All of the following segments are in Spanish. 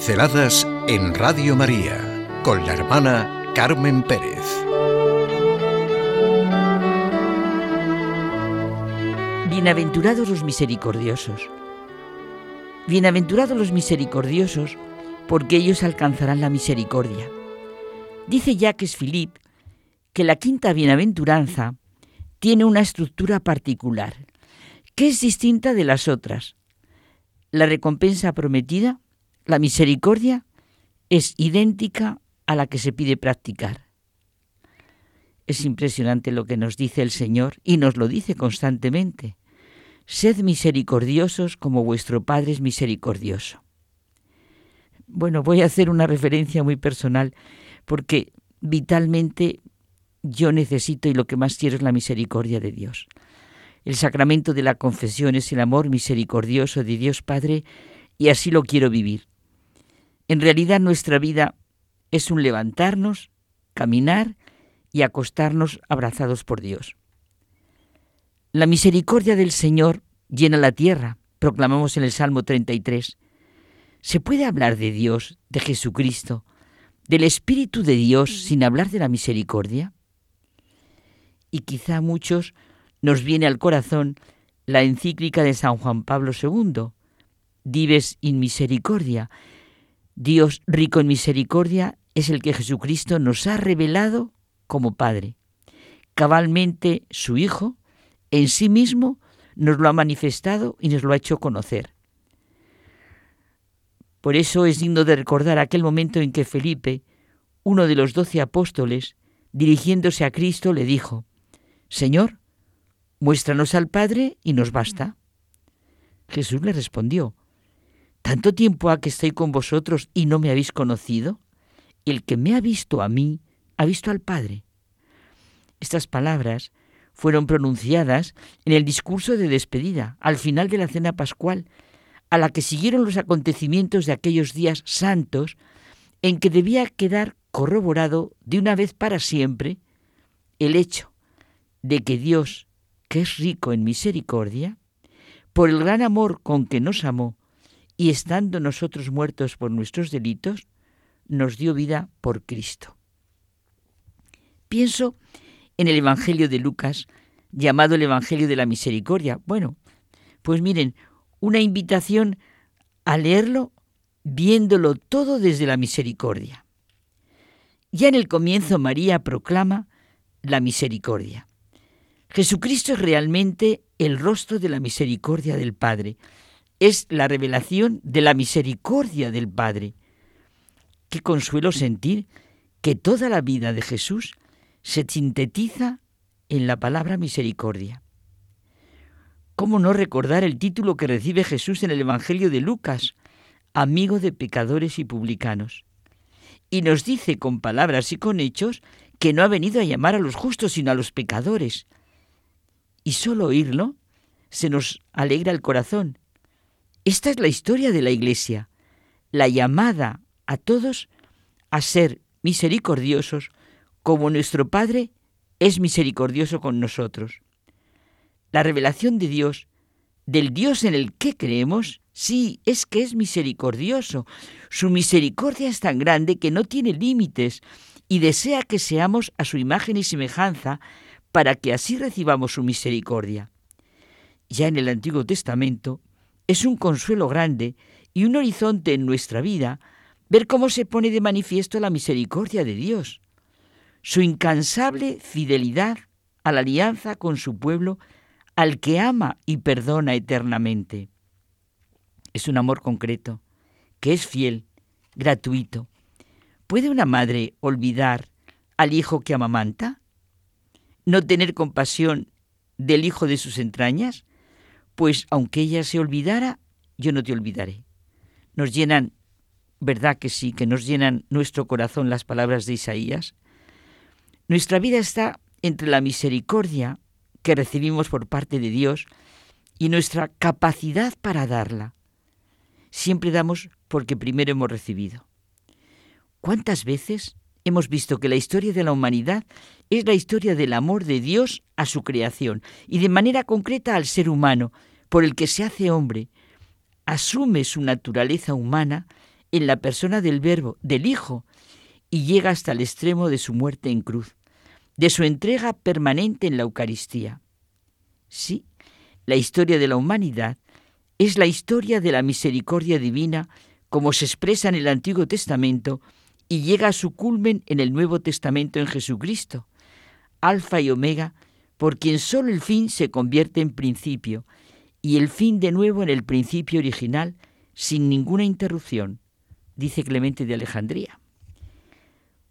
Pinceladas en Radio María con la hermana Carmen Pérez. Bienaventurados los misericordiosos. Bienaventurados los misericordiosos, porque ellos alcanzarán la misericordia. Dice Jacques Philippe que la quinta bienaventuranza tiene una estructura particular, que es distinta de las otras. La recompensa prometida la misericordia es idéntica a la que se pide practicar. Es impresionante lo que nos dice el Señor y nos lo dice constantemente. Sed misericordiosos como vuestro Padre es misericordioso. Bueno, voy a hacer una referencia muy personal porque vitalmente yo necesito y lo que más quiero es la misericordia de Dios. El sacramento de la confesión es el amor misericordioso de Dios Padre y así lo quiero vivir. En realidad nuestra vida es un levantarnos, caminar y acostarnos abrazados por Dios. La misericordia del Señor llena la tierra, proclamamos en el Salmo 33. ¿Se puede hablar de Dios, de Jesucristo, del Espíritu de Dios sin hablar de la misericordia? Y quizá a muchos nos viene al corazón la encíclica de San Juan Pablo II, Dives in Misericordia, Dios rico en misericordia es el que Jesucristo nos ha revelado como Padre. Cabalmente su Hijo, en sí mismo, nos lo ha manifestado y nos lo ha hecho conocer. Por eso es digno de recordar aquel momento en que Felipe, uno de los doce apóstoles, dirigiéndose a Cristo, le dijo, Señor, muéstranos al Padre y nos basta. Jesús le respondió, ¿Tanto tiempo ha que estoy con vosotros y no me habéis conocido? El que me ha visto a mí, ha visto al Padre. Estas palabras fueron pronunciadas en el discurso de despedida, al final de la cena pascual, a la que siguieron los acontecimientos de aquellos días santos en que debía quedar corroborado de una vez para siempre el hecho de que Dios, que es rico en misericordia, por el gran amor con que nos amó, y estando nosotros muertos por nuestros delitos, nos dio vida por Cristo. Pienso en el Evangelio de Lucas, llamado el Evangelio de la Misericordia. Bueno, pues miren, una invitación a leerlo viéndolo todo desde la misericordia. Ya en el comienzo María proclama la misericordia. Jesucristo es realmente el rostro de la misericordia del Padre es la revelación de la misericordia del Padre. Qué consuelo sentir que toda la vida de Jesús se sintetiza en la palabra misericordia. ¿Cómo no recordar el título que recibe Jesús en el Evangelio de Lucas, amigo de pecadores y publicanos? Y nos dice con palabras y con hechos que no ha venido a llamar a los justos, sino a los pecadores. Y solo oírlo se nos alegra el corazón esta es la historia de la Iglesia, la llamada a todos a ser misericordiosos como nuestro Padre es misericordioso con nosotros. La revelación de Dios, del Dios en el que creemos, sí, es que es misericordioso. Su misericordia es tan grande que no tiene límites y desea que seamos a su imagen y semejanza para que así recibamos su misericordia. Ya en el Antiguo Testamento, es un consuelo grande y un horizonte en nuestra vida ver cómo se pone de manifiesto la misericordia de Dios, su incansable fidelidad a la alianza con su pueblo, al que ama y perdona eternamente. Es un amor concreto, que es fiel, gratuito. ¿Puede una madre olvidar al hijo que amamanta? ¿No tener compasión del hijo de sus entrañas? Pues aunque ella se olvidara, yo no te olvidaré. Nos llenan, ¿verdad que sí? Que nos llenan nuestro corazón las palabras de Isaías. Nuestra vida está entre la misericordia que recibimos por parte de Dios y nuestra capacidad para darla. Siempre damos porque primero hemos recibido. ¿Cuántas veces hemos visto que la historia de la humanidad es la historia del amor de Dios a su creación y de manera concreta al ser humano, por el que se hace hombre, asume su naturaleza humana en la persona del Verbo, del Hijo, y llega hasta el extremo de su muerte en cruz, de su entrega permanente en la Eucaristía. Sí, la historia de la humanidad es la historia de la misericordia divina como se expresa en el Antiguo Testamento y llega a su culmen en el Nuevo Testamento en Jesucristo, Alfa y Omega, por quien solo el fin se convierte en principio y el fin de nuevo en el principio original sin ninguna interrupción, dice Clemente de Alejandría.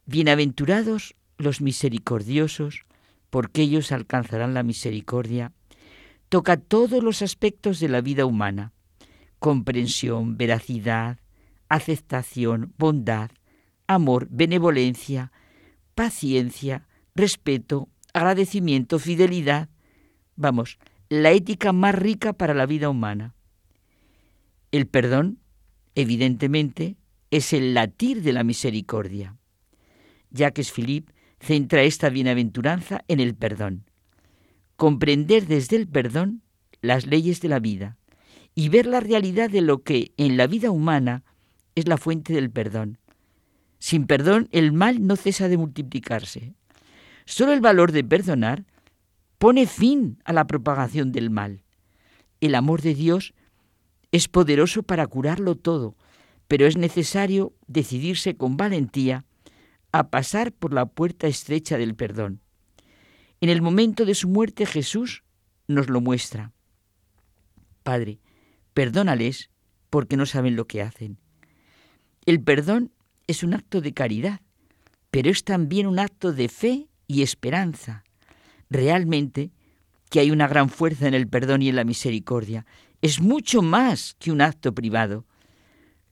Bienaventurados los misericordiosos, porque ellos alcanzarán la misericordia. Toca todos los aspectos de la vida humana, comprensión, veracidad, aceptación, bondad, amor, benevolencia, paciencia, respeto, agradecimiento, fidelidad. Vamos, la ética más rica para la vida humana. El perdón, evidentemente, es el latir de la misericordia. Jacques Philippe centra esta bienaventuranza en el perdón. Comprender desde el perdón las leyes de la vida y ver la realidad de lo que en la vida humana es la fuente del perdón. Sin perdón el mal no cesa de multiplicarse. Solo el valor de perdonar pone fin a la propagación del mal. El amor de Dios es poderoso para curarlo todo, pero es necesario decidirse con valentía a pasar por la puerta estrecha del perdón. En el momento de su muerte Jesús nos lo muestra. Padre, perdónales porque no saben lo que hacen. El perdón es un acto de caridad, pero es también un acto de fe y esperanza. Realmente que hay una gran fuerza en el perdón y en la misericordia. Es mucho más que un acto privado.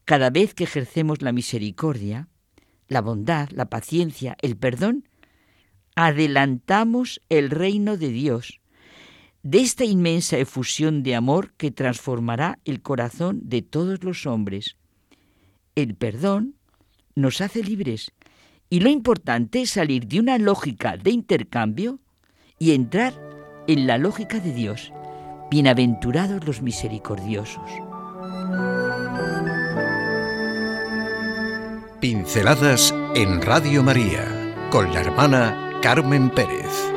Cada vez que ejercemos la misericordia, la bondad, la paciencia, el perdón, adelantamos el reino de Dios, de esta inmensa efusión de amor que transformará el corazón de todos los hombres. El perdón nos hace libres y lo importante es salir de una lógica de intercambio y entrar en la lógica de Dios. Bienaventurados los misericordiosos. Pinceladas en Radio María con la hermana Carmen Pérez.